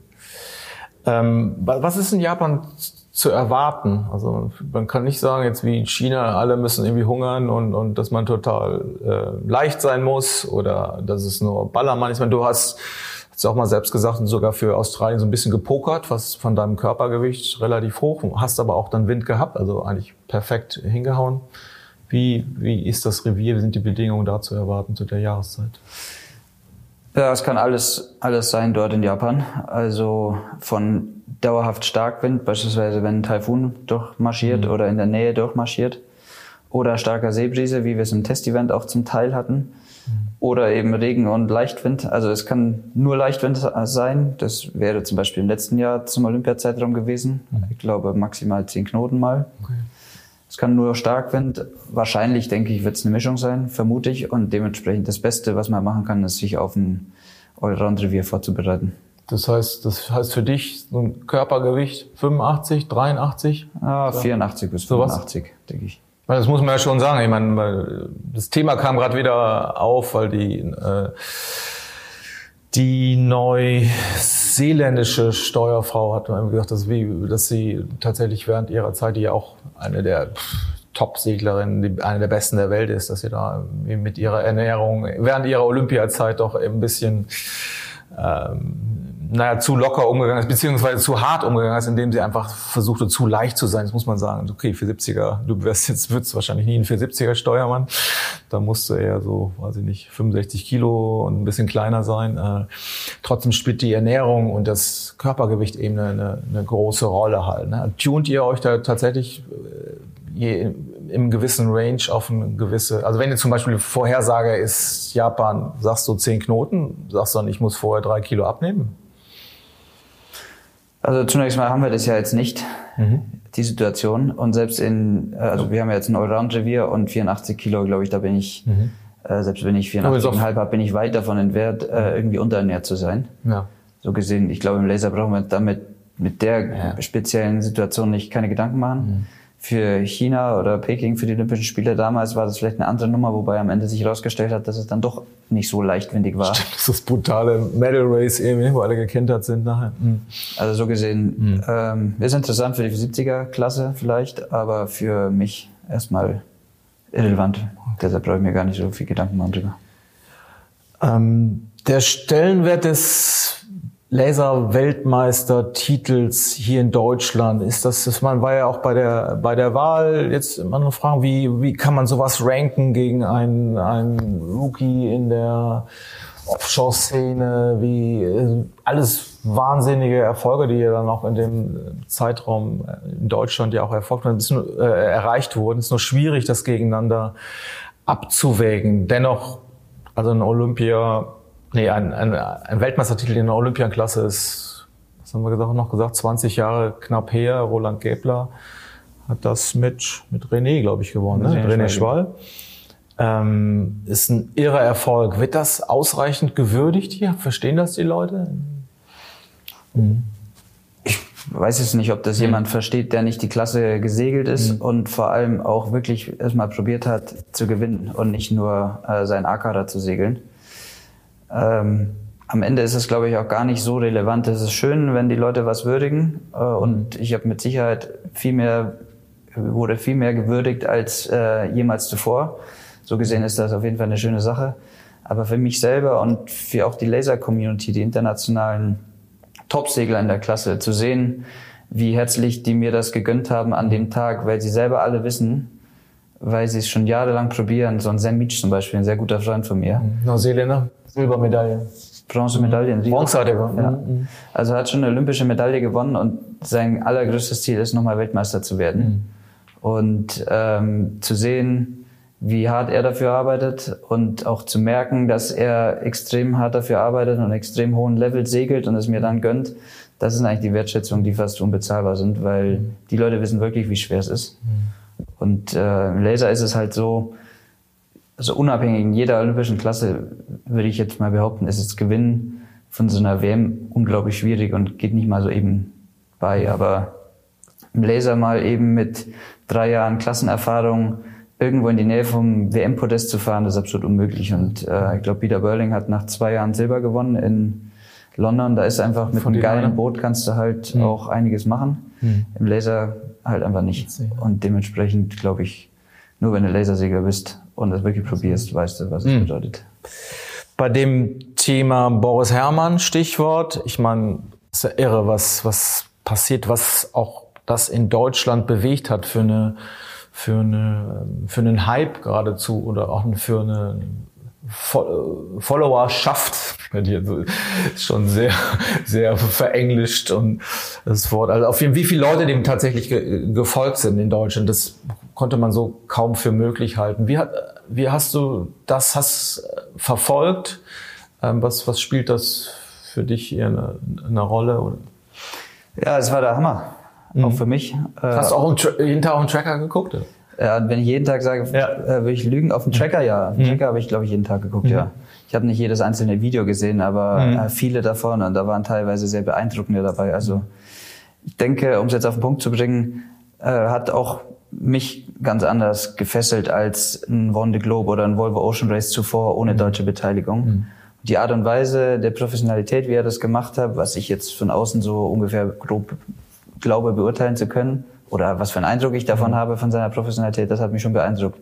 Ähm, was ist in Japan zu erwarten? Also man kann nicht sagen, jetzt wie in China, alle müssen irgendwie hungern und, und dass man total äh, leicht sein muss oder dass es nur Ballermann ist. Ich meine, du hast hast du auch mal selbst gesagt und sogar für Australien so ein bisschen gepokert, was von deinem Körpergewicht relativ hoch, hast aber auch dann Wind gehabt, also eigentlich perfekt hingehauen. Wie, wie ist das Revier, wie sind die Bedingungen da zu erwarten zu der Jahreszeit? Ja, es kann alles, alles sein dort in Japan. Also von dauerhaft Starkwind, beispielsweise wenn ein Taifun durchmarschiert mhm. oder in der Nähe durchmarschiert. Oder starker Seebrise, wie wir es im Testevent auch zum Teil hatten. Mhm. Oder eben Regen und Leichtwind. Also es kann nur Leichtwind sein. Das wäre zum Beispiel im letzten Jahr zum Olympiazeitraum gewesen. Mhm. Ich glaube maximal zehn Knoten mal. Okay. Es kann nur Starkwind. Wahrscheinlich, denke ich, wird es eine Mischung sein, vermute ich. Und dementsprechend das Beste, was man machen kann, ist, sich auf ein Allround-Revier vorzubereiten. Das heißt, das heißt für dich so ein Körpergewicht 85, 83? Ah, 84 bis 85, denke ich. Das muss man ja schon sagen. Ich meine, das Thema kam gerade wieder auf, weil die äh, die neuseeländische Steuerfrau hat mir gesagt, dass, wie, dass sie tatsächlich während ihrer Zeit, die ja auch eine der Top-Seglerinnen, eine der besten der Welt ist, dass sie da mit ihrer Ernährung während ihrer Olympiazeit doch ein bisschen ähm, naja, zu locker umgegangen ist, beziehungsweise zu hart umgegangen ist, indem sie einfach versuchte, zu leicht zu sein. Das muss man sagen. Okay, 470er, du wirst jetzt, würdest wahrscheinlich nie ein 470er Steuermann. Da musst du eher so, weiß ich nicht, 65 Kilo und ein bisschen kleiner sein. Äh, trotzdem spielt die Ernährung und das Körpergewicht eben eine, eine große Rolle halt. Ne? Tunt ihr euch da tatsächlich äh, je, im gewissen Range auf eine gewisse, also wenn ihr zum Beispiel Vorhersage ist Japan, sagst du 10 Knoten, sagst du dann, ich muss vorher drei Kilo abnehmen? Also zunächst mal haben wir das ja jetzt nicht, mhm. die Situation. Und selbst in, also wir haben ja jetzt ein Allround-Revier und 84 Kilo, glaube ich, da bin ich, mhm. äh, selbst wenn ich 84,5 habe, bin ich weit davon entfernt, äh, irgendwie unterernährt zu sein. Ja. So gesehen, ich glaube, im Laser brauchen wir damit mit der ja. speziellen Situation nicht keine Gedanken machen. Mhm für China oder Peking für die Olympischen Spiele damals war das vielleicht eine andere Nummer, wobei am Ende sich herausgestellt hat, dass es dann doch nicht so leichtwindig war. Stimmt, das ist das brutale Medal Race eben, wo alle gekentert sind nachher. Mhm. Also so gesehen, mhm. ähm, ist interessant für die 70er-Klasse vielleicht, aber für mich erstmal irrelevant. Okay. Deshalb brauche ich mir gar nicht so viel Gedanken machen drüber. Ähm, der Stellenwert des Laser-Weltmeister-Titels hier in Deutschland? Ist das, das man war ja auch bei der, bei der Wahl jetzt immer noch fragen, wie, wie kann man sowas ranken gegen einen, einen Rookie in der Offshore-Szene, wie, alles wahnsinnige Erfolge, die ja dann auch in dem Zeitraum in Deutschland ja auch erfolgt wurden, äh, erreicht wurden. Es ist nur schwierig, das gegeneinander abzuwägen. Dennoch, also ein Olympia, nee, ein, ein, ein Weltmeistertitel in der Olympiaklasse ist, was haben wir gesagt, noch gesagt, 20 Jahre knapp her. Roland Gäbler hat das mit, mit René, glaube ich, gewonnen, ne? René, René Schwall. Ähm, ist ein irrer Erfolg. Wird das ausreichend gewürdigt hier? Verstehen das die Leute? Mhm. Ich weiß jetzt nicht, ob das mhm. jemand versteht, der nicht die Klasse gesegelt ist mhm. und vor allem auch wirklich erstmal probiert hat zu gewinnen und nicht nur äh, sein A-Kader zu segeln. Ähm, am Ende ist es, glaube ich, auch gar nicht so relevant. Es ist schön, wenn die Leute was würdigen äh, und ich habe mit Sicherheit viel mehr wurde viel mehr gewürdigt als äh, jemals zuvor. So gesehen ist das auf jeden Fall eine schöne Sache. Aber für mich selber und für auch die Laser-Community, die internationalen Top-Segler in der Klasse, zu sehen, wie herzlich die mir das gegönnt haben an dem Tag, weil sie selber alle wissen, weil sie es schon jahrelang probieren. So ein Sam Meach zum Beispiel, ein sehr guter Freund von mir. Neuseeländer, Silbermedaille. Bronzemedaille. Bronze hat er gewonnen. Ja. Mhm. Also er hat schon eine olympische Medaille gewonnen und sein allergrößtes Ziel ist, nochmal Weltmeister zu werden. Mhm. Und ähm, zu sehen, wie hart er dafür arbeitet und auch zu merken, dass er extrem hart dafür arbeitet und extrem hohen Level segelt und es mir dann gönnt, das sind eigentlich die Wertschätzungen, die fast unbezahlbar sind, weil mhm. die Leute wissen wirklich, wie schwer es ist. Mhm. Und äh, im Laser ist es halt so, also unabhängig in jeder olympischen Klasse würde ich jetzt mal behaupten, ist das Gewinnen von so einer WM unglaublich schwierig und geht nicht mal so eben bei. Aber im Laser mal eben mit drei Jahren Klassenerfahrung irgendwo in die Nähe vom WM-Podest zu fahren, das ist absolut unmöglich. Und äh, ich glaube, Peter Burling hat nach zwei Jahren Silber gewonnen in London. Da ist einfach mit einem geilen. Boot kannst du halt mhm. auch einiges machen. Mhm. Im Laser halt einfach nicht. Und dementsprechend glaube ich, nur wenn du Lasersegler bist und das wirklich probierst, weißt du, was es mhm. bedeutet. Bei dem Thema Boris Herrmann, Stichwort, ich meine, ist ja irre, was, was passiert, was auch das in Deutschland bewegt hat für eine für, eine, für einen Hype geradezu oder auch für eine Followerschaft, ist schon sehr, sehr verenglischt und das Wort, also auf jeden Fall, wie viele Leute dem tatsächlich gefolgt sind in Deutschland, das konnte man so kaum für möglich halten. Wie, hat, wie hast du das hast verfolgt? Ähm, was, was spielt das für dich hier eine, eine Rolle? Ja, es war der Hammer mhm. auch für mich. Hast du auch jeden Tag auf den Tracker geguckt? Ja, wenn ich jeden Tag sage, ja. äh, würde ich lügen, auf dem Tracker ja. Auf dem mhm. Tracker habe ich, glaube ich, jeden Tag geguckt, mhm. ja. Ich habe nicht jedes einzelne Video gesehen, aber mhm. äh, viele davon und da waren teilweise sehr beeindruckende dabei. Also ich denke, um es jetzt auf den Punkt zu bringen, äh, hat auch mich ganz anders gefesselt als ein the Globe oder ein Volvo Ocean Race zuvor ohne deutsche Beteiligung. Mhm. Die Art und Weise der Professionalität, wie er das gemacht hat, was ich jetzt von außen so ungefähr grob glaube beurteilen zu können oder was für einen Eindruck ich davon mhm. habe von seiner Professionalität, das hat mich schon beeindruckt.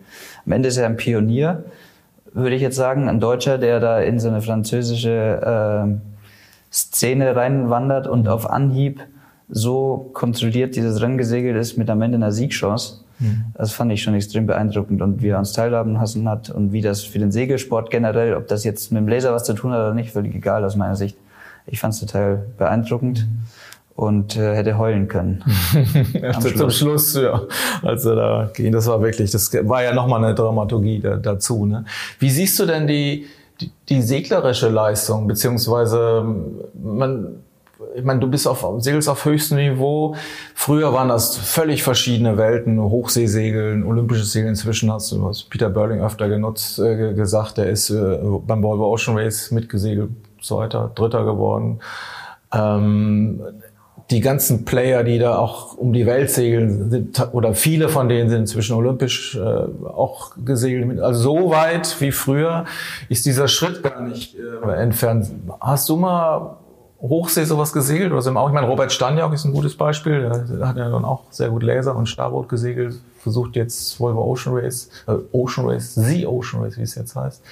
Am Ende ist er ein Pionier, würde ich jetzt sagen, ein Deutscher, der da in so eine französische äh, Szene reinwandert und auf Anhieb so kontrolliert dieses Rennen gesegelt ist mit am Ende einer Siegchance. Mhm. Das fand ich schon extrem beeindruckend und wie er uns teilhaben lassen hat und wie das für den Segelsport generell, ob das jetzt mit dem Laser was zu tun hat oder nicht, völlig egal aus meiner Sicht. Ich fand es total beeindruckend. Mhm und äh, hätte heulen können. Schluss. Zum Schluss, ja, als er da ging. Das war wirklich, das war ja nochmal eine Dramaturgie da, dazu. Ne? Wie siehst du denn die, die, die seglerische Leistung, beziehungsweise man, ich meine, du bist auf segelst auf höchstem Niveau. Früher waren das völlig verschiedene Welten, Hochseesegeln, olympisches Segeln. Inzwischen hast du was Peter Burling öfter genutzt, äh, gesagt, der ist äh, beim Volvo Ocean Race mitgesegelt, zweiter, dritter geworden. Ähm, die ganzen Player, die da auch um die Welt segeln, sind, oder viele von denen sind inzwischen olympisch äh, auch gesegelt. Also so weit wie früher ist dieser Schritt gar nicht äh, entfernt. Hast du mal Hochsee sowas gesegelt? Oder sind auch, ich meine, Robert Stanjak ist ein gutes Beispiel. Der hat ja dann auch sehr gut Laser und Starboard gesegelt. Versucht jetzt Volvo Ocean Race, äh, Ocean Race, The Ocean Race, wie es jetzt heißt.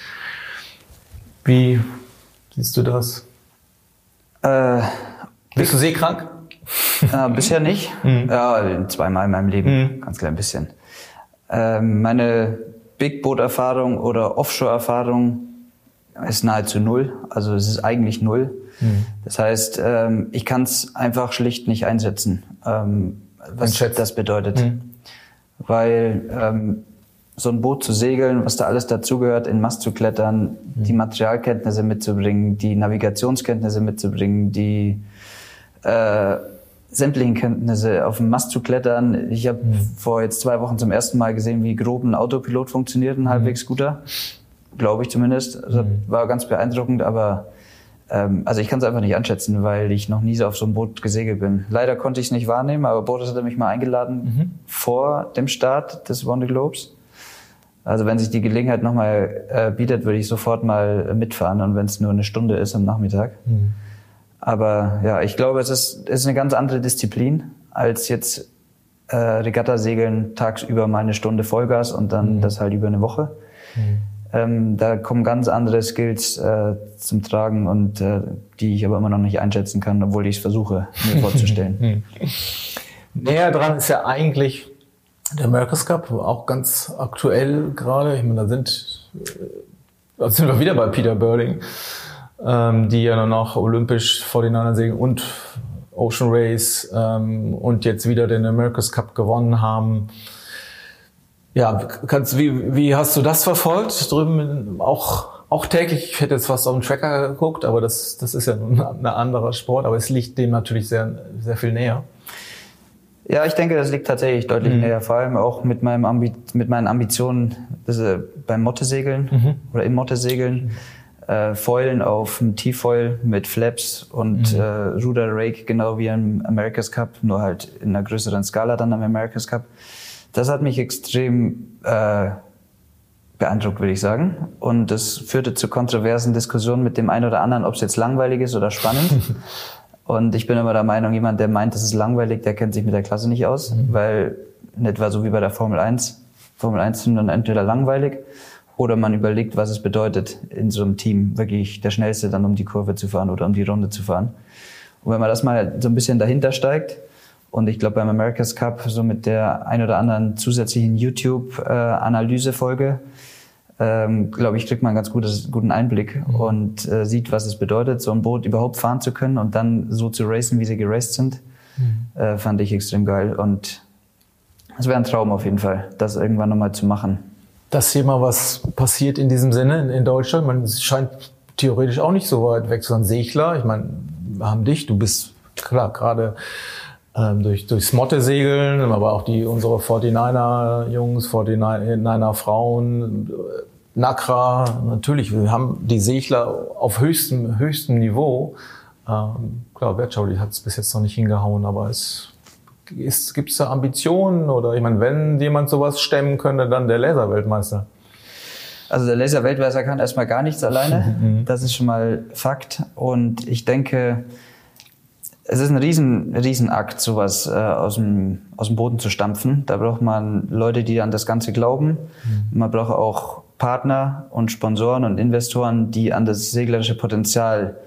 Wie siehst du das? Äh, Bist du seekrank? Äh, bisher nicht. Mhm. Ja, zweimal in meinem Leben, mhm. ganz klein bisschen. Ähm, meine Big Boat Erfahrung oder Offshore Erfahrung ist nahezu null. Also es ist eigentlich null. Mhm. Das heißt, ähm, ich kann es einfach schlicht nicht einsetzen, ähm, was das bedeutet. Mhm. Weil ähm, so ein Boot zu segeln, was da alles dazugehört, in Mast zu klettern, mhm. die Materialkenntnisse mitzubringen, die Navigationskenntnisse mitzubringen, die äh, sämtlichen Kenntnisse auf dem Mast zu klettern. Ich habe mhm. vor jetzt zwei Wochen zum ersten Mal gesehen, wie grob ein Autopilot funktioniert, ein mhm. halbwegs guter. Glaube ich zumindest. Also mhm. War ganz beeindruckend, aber ähm, also ich kann es einfach nicht einschätzen, weil ich noch nie so auf so einem Boot gesegelt bin. Leider konnte ich es nicht wahrnehmen, aber Boris hatte mich mal eingeladen mhm. vor dem Start des Wonder Globes. Also wenn sich die Gelegenheit nochmal äh, bietet, würde ich sofort mal mitfahren und wenn es nur eine Stunde ist am Nachmittag. Mhm. Aber ja, ich glaube, es ist, es ist eine ganz andere Disziplin als jetzt äh, Regatta-Segeln tagsüber mal eine Stunde Vollgas und dann mhm. das halt über eine Woche. Mhm. Ähm, da kommen ganz andere Skills äh, zum Tragen und äh, die ich aber immer noch nicht einschätzen kann, obwohl ich es versuche mir vorzustellen. Hm. Näher dran ist ja eigentlich der America's Cup, auch ganz aktuell gerade. Ich meine, da sind, äh, da sind wir wieder bei Peter Birding, ähm, die ja dann auch olympisch 49er segeln und Ocean Race ähm, und jetzt wieder den America's Cup gewonnen haben. Ja, kannst, wie, wie hast du das verfolgt? Drüben auch, auch täglich. Ich hätte jetzt fast auf den Tracker geguckt, aber das, das ist ja ein anderer Sport, aber es liegt dem natürlich sehr, sehr viel näher. Ja, ich denke, das liegt tatsächlich deutlich mhm. näher, vor allem auch mit, meinem Ambi mit meinen Ambitionen äh, beim Mottesegeln mhm. oder im Mottesegeln. Äh, Foilen auf dem T-Foil mit Flaps und mhm. äh, Ruder Rake, genau wie im America's Cup, nur halt in einer größeren Skala dann am America's Cup. Das hat mich extrem äh, beeindruckt, würde ich sagen. Und das führte zu kontroversen Diskussionen mit dem einen oder anderen, ob es jetzt langweilig ist oder spannend. Und ich bin immer der Meinung, jemand, der meint, das ist langweilig, der kennt sich mit der Klasse nicht aus, mhm. weil in etwa so wie bei der Formel 1. Formel 1 sind dann entweder langweilig oder man überlegt, was es bedeutet, in so einem Team wirklich der Schnellste dann um die Kurve zu fahren oder um die Runde zu fahren. Und wenn man das mal so ein bisschen dahinter steigt, und ich glaube beim America's Cup so mit der ein oder anderen zusätzlichen YouTube-Analysefolge, ähm, glaube ich, kriegt man einen ganz gutes, guten Einblick mhm. und äh, sieht, was es bedeutet, so ein Boot überhaupt fahren zu können und dann so zu racen, wie sie geraced sind, mhm. äh, fand ich extrem geil. Und es wäre ein Traum auf jeden Fall, das irgendwann nochmal zu machen. Das Thema, was passiert in diesem Sinne in, Deutschland, man scheint theoretisch auch nicht so weit weg zu sein. Segler, ich meine, wir haben dich, du bist klar gerade ähm, durch, durchs Motte segeln, aber auch die unsere 49er Jungs, 49er Frauen, Nakra, natürlich, wir haben die Segler auf höchstem, höchstem Niveau. Ähm, klar, Wertschaulich hat es bis jetzt noch nicht hingehauen, aber es gibt es da Ambitionen oder ich meine, wenn jemand sowas stemmen könnte, dann der Laserweltmeister. Also der Laserweltmeister kann erstmal gar nichts alleine. Mhm. Das ist schon mal Fakt. Und ich denke, es ist ein riesen, Riesenakt, sowas äh, aus, dem, aus dem Boden zu stampfen. Da braucht man Leute, die an das Ganze glauben. Mhm. Man braucht auch Partner und Sponsoren und Investoren, die an das seglerische Potenzial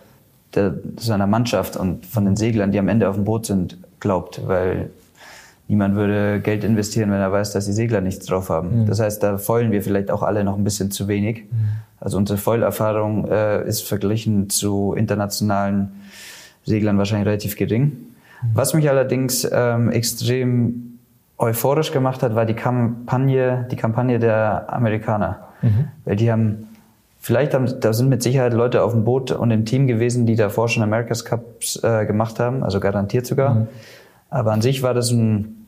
der, seiner Mannschaft und von den Seglern, die am Ende auf dem Boot sind, glaubt. Weil niemand würde Geld investieren, wenn er weiß, dass die Segler nichts drauf haben. Mhm. Das heißt, da feulen wir vielleicht auch alle noch ein bisschen zu wenig. Mhm. Also unsere Feulerfahrung äh, ist verglichen zu internationalen Seglern wahrscheinlich relativ gering. Mhm. Was mich allerdings ähm, extrem euphorisch gemacht hat, war die Kampagne, die Kampagne der Amerikaner. Mhm. Weil die haben, vielleicht haben, da sind mit Sicherheit Leute auf dem Boot und im Team gewesen, die davor schon America's Cups äh, gemacht haben, also garantiert sogar. Mhm. Aber an sich war das ein,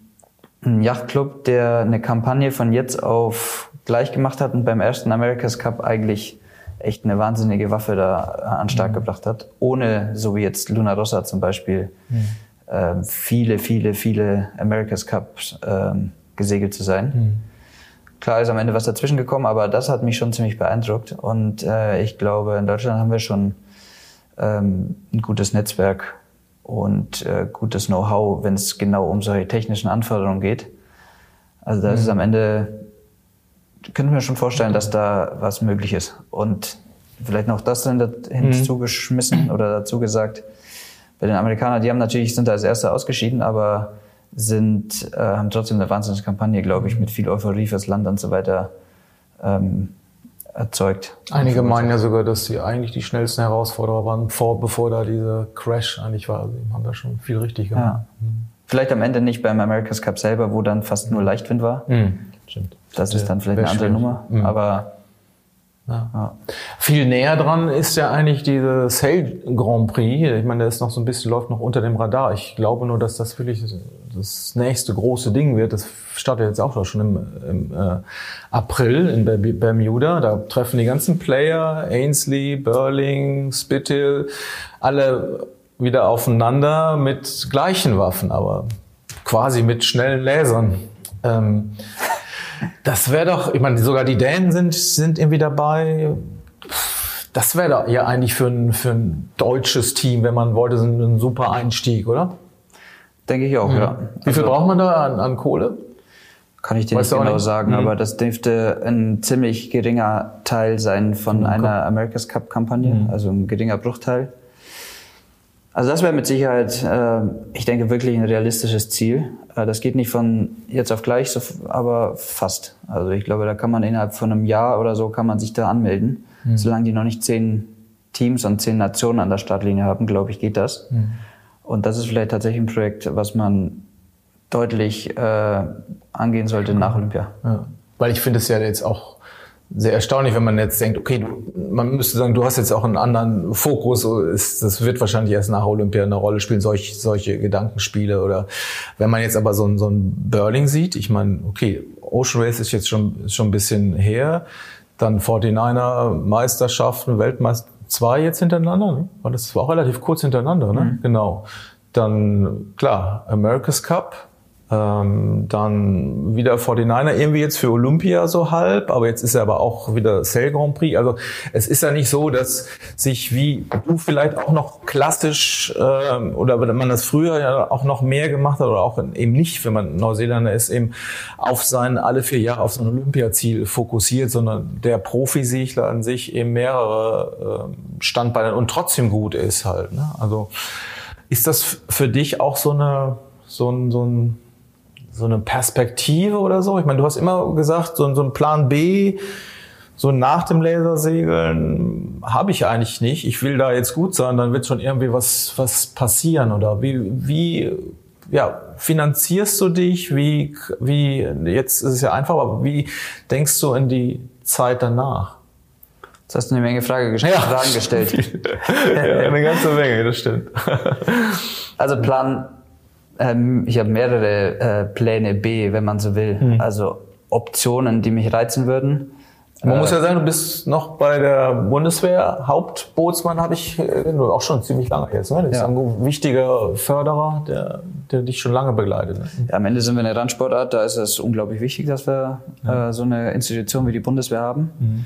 ein Yachtclub, der eine Kampagne von jetzt auf gleich gemacht hat und beim ersten America's Cup eigentlich echt eine wahnsinnige Waffe da an den Start mhm. gebracht hat, ohne, so wie jetzt Luna Rossa zum Beispiel, mhm. ähm, viele, viele, viele America's Cups ähm, gesegelt zu sein. Mhm. Klar ist am Ende was dazwischen gekommen, aber das hat mich schon ziemlich beeindruckt. Und äh, ich glaube, in Deutschland haben wir schon ähm, ein gutes Netzwerk und äh, gutes Know-how, wenn es genau um solche technischen Anforderungen geht. Also da ist es mhm. am Ende könnte mir schon vorstellen, dass da was möglich ist. Und vielleicht noch das dann hinzugeschmissen mhm. oder dazu gesagt. Bei den Amerikanern, die haben natürlich, sind da als Erste ausgeschieden, aber sind, äh, haben trotzdem eine wahnsinnige Kampagne, glaube ich, mit viel Euphorie fürs Land und so weiter ähm, erzeugt. Einige meinen ja sogar, dass sie eigentlich die schnellsten Herausforderer waren, vor, bevor da dieser Crash eigentlich war. Sie haben da schon viel richtig gemacht. Ja. Vielleicht am Ende nicht beim America's Cup selber, wo dann fast nur Leichtwind war. Mhm. Stimmt. Das ist dann vielleicht eine andere schwierig. Nummer. Mhm. Aber Ja. ja. Viel näher dran ist ja eigentlich dieses Hell Grand Prix. Ich meine, der ist noch so ein bisschen, läuft noch unter dem Radar. Ich glaube nur, dass das wirklich das nächste große Ding wird. Das startet jetzt auch schon im, im äh, April in Ber- Bermuda. Da treffen die ganzen Player, Ainsley, Burling, Spithill, alle wieder aufeinander mit gleichen Waffen, aber quasi mit schnellen Lasern. Ähm, das wäre doch, ich meine, sogar die Dänen sind, sind irgendwie dabei. Das wäre doch ja eigentlich für ein, für ein deutsches Team, wenn man wollte, ein super Einstieg, oder? Denke ich auch, ja. Wie viel Also, braucht man da an, an Kohle? Kann ich dir Weißt nicht genau nicht? sagen, Mhm. aber das dürfte ein ziemlich geringer Teil sein von einer America's Cup Kampagne, Mhm. also ein geringer Bruchteil. Also das wäre mit Sicherheit, äh, ich denke, wirklich ein realistisches Ziel. Äh, das geht nicht von jetzt auf gleich, so, aber fast. Also ich glaube, da kann man innerhalb von einem Jahr oder so kann man sich da anmelden. Mhm. Solange die noch nicht zehn Teams und zehn Nationen an der Startlinie haben, glaube ich, geht das. Und das ist vielleicht tatsächlich ein Projekt, was man deutlich äh, angehen sollte nach Olympia. Ja. Weil ich finde es ja jetzt auch sehr erstaunlich, wenn man jetzt denkt, okay, du, man müsste sagen, du hast jetzt auch einen anderen Fokus. Ist, das wird wahrscheinlich erst nach Olympia eine Rolle spielen, solch, solche Gedankenspiele. Oder wenn man jetzt aber so so ein Burling sieht, ich meine, okay, Ocean Race ist jetzt schon, schon ein bisschen her. Dann 49er Meisterschaften, Weltmeister, zwei jetzt hintereinander, ne? Weil das war auch relativ kurz hintereinander, ne? Genau. Dann, klar, America's Cup, ähm, dann wieder 49er, irgendwie jetzt für Olympia so halb, aber jetzt ist er aber auch wieder Cell Grand Prix. Also es ist ja nicht so, dass sich wie du vielleicht auch noch klassisch ähm, oder wenn man das früher ja auch noch mehr gemacht hat oder auch eben nicht, wenn man Neuseeländer ist, eben auf sein alle vier Jahre auf so ein Olympiaziel fokussiert, sondern der Profisegler an sich eben mehrere ähm, Standbeine und trotzdem gut ist halt. Ne? Also ist das für dich auch so eine so ein, so ein so eine Perspektive oder so? Ich meine, du hast immer gesagt, so, ein- so ein Plan B, so nach dem Lasersegeln habe ich eigentlich nicht. Ich will da jetzt gut sein, dann wird schon irgendwie was, was passieren. Oder wie, wie ja, finanzierst du dich? Wie, wie, jetzt ist es ja einfach, aber wie denkst du in die Zeit danach? Jetzt hast du eine Menge Frage gest Ja. Fragen gestellt. ja, eine ganze Menge, das stimmt. Also Plan, ähm, ich habe mehrere äh, Pläne B, wenn man so will. Hm. Also Optionen, die mich reizen würden. Man muss ja sagen, du bist noch bei der Bundeswehr Hauptbootsmann, habe ich äh, auch schon ziemlich lange jetzt. Ne? Das ist Ja. ein wichtiger Förderer, der, der dich schon lange begleitet. Ne? Ja, am Ende sind wir eine Randsportart, da ist es unglaublich wichtig, dass wir äh, so eine Institution wie die Bundeswehr haben. Mhm.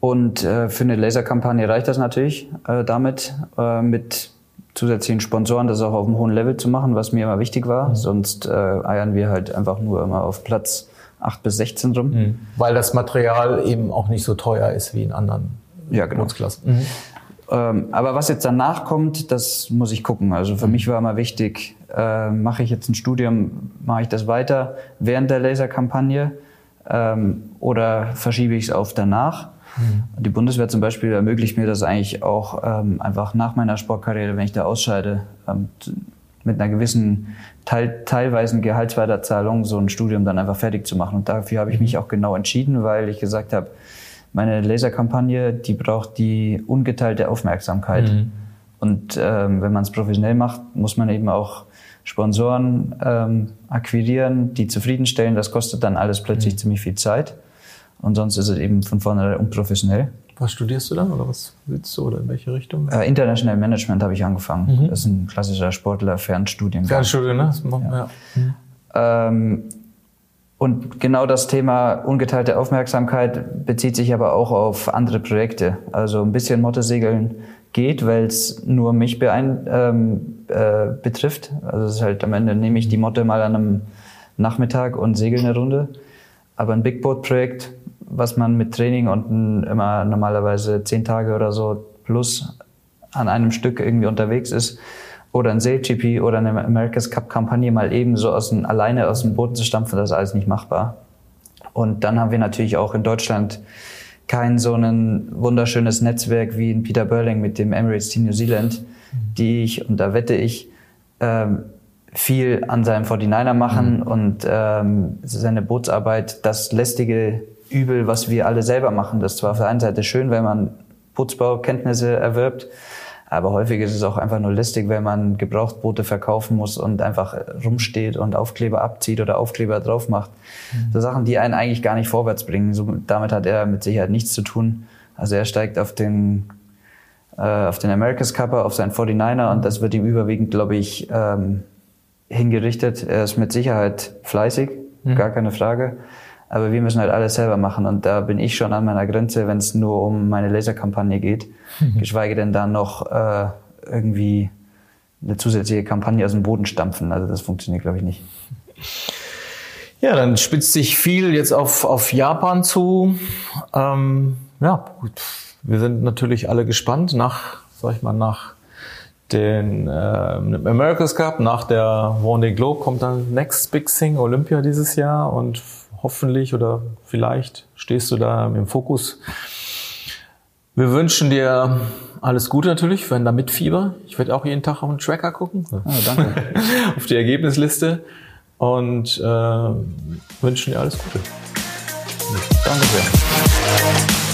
Und äh, für eine Laserkampagne reicht das natürlich äh, damit, äh, mit zusätzlichen Sponsoren das auch auf einem hohen Level zu machen, was mir immer wichtig war. Mhm. Sonst äh, eiern wir halt einfach nur immer auf Platz 8 bis 16 rum. Weil das Material eben auch nicht so teuer ist wie in anderen Ja, genau. Bootsklassen. Ähm, aber was jetzt danach kommt, das muss ich gucken. Also für mich war immer wichtig, äh, mache ich jetzt ein Studium, mache ich das weiter während der Laserkampagne ähm, oder verschiebe ich es auf danach? Die Bundeswehr zum Beispiel ermöglicht mir das eigentlich auch ähm, einfach nach meiner Sportkarriere, wenn ich da ausscheide, ähm, mit einer gewissen teil teilweisen Gehaltsweiterzahlung so ein Studium dann einfach fertig zu machen. Und dafür habe ich mich auch genau entschieden, weil ich gesagt habe, meine Laserkampagne, die braucht die ungeteilte Aufmerksamkeit. Und ähm, wenn man es professionell macht, muss man eben auch Sponsoren ähm, akquirieren, die zufriedenstellen. Das kostet dann alles plötzlich ziemlich viel Zeit. Und sonst ist es eben von vornherein unprofessionell. Was studierst du dann oder was willst du oder in welche Richtung? Äh, International Management habe ich angefangen. Mhm. Das ist ein klassischer Sportler-Fernstudiengang. Fernstudie, ne? Das macht- ja. Ähm, und genau das Thema ungeteilte Aufmerksamkeit bezieht sich aber auch auf andere Projekte. Also ein bisschen Mottosegeln geht, weil es nur mich beein, ähm, äh, betrifft. Also es ist halt am Ende nehme ich die Motte mal an einem Nachmittag und segel eine Runde. Aber ein Big Boat Projekt, was man mit Training und immer normalerweise zehn Tage oder so plus an einem Stück irgendwie unterwegs ist, oder ein Sail-GP oder eine America's Cup-Kampagne mal eben so aus dem, alleine aus dem Boden zu stampfen, das ist alles nicht machbar. Und dann haben wir natürlich auch in Deutschland kein so ein wunderschönes Netzwerk wie in Peter Burling mit dem Emirates Team New Zealand, die ich, und da wette ich, ähm, viel an seinem 49er machen mhm. und ähm, seine Bootsarbeit, das lästige Übel, was wir alle selber machen. Das ist zwar auf der einen Seite schön, wenn man Bootsbaukenntnisse erwirbt, aber häufig ist es auch einfach nur listig, wenn man Gebrauchtboote verkaufen muss und einfach rumsteht und Aufkleber abzieht oder Aufkleber drauf macht. Mhm. So Sachen, die einen eigentlich gar nicht vorwärts bringen. So, damit hat er mit Sicherheit nichts zu tun. Also er steigt auf den, äh, auf den America's Cupper, auf seinen 49er und das wird ihm überwiegend, glaube ich, ähm, hingerichtet. Er ist mit Sicherheit fleißig, mhm. gar keine Frage. Aber wir müssen halt alles selber machen und da bin ich schon an meiner Grenze, wenn es nur um meine Laserkampagne geht. Mhm. Geschweige denn dann noch äh, irgendwie eine zusätzliche Kampagne aus dem Boden stampfen. Also das funktioniert, glaube ich, nicht. Ja, dann spitzt sich viel jetzt auf, auf Japan zu. Ähm, ja, gut. Wir sind natürlich alle gespannt nach, sag ich mal, nach den äh, America's Cup, nach der Vendée Globe kommt dann Next Big Thing Olympia dieses Jahr und hoffentlich oder vielleicht stehst du da im Fokus. Wir wünschen dir alles Gute natürlich, wenn da Mitfieber. Ich werde auch jeden Tag auf den Tracker gucken. Ah, danke. auf die Ergebnisliste und äh, wünschen dir alles Gute. Danke sehr.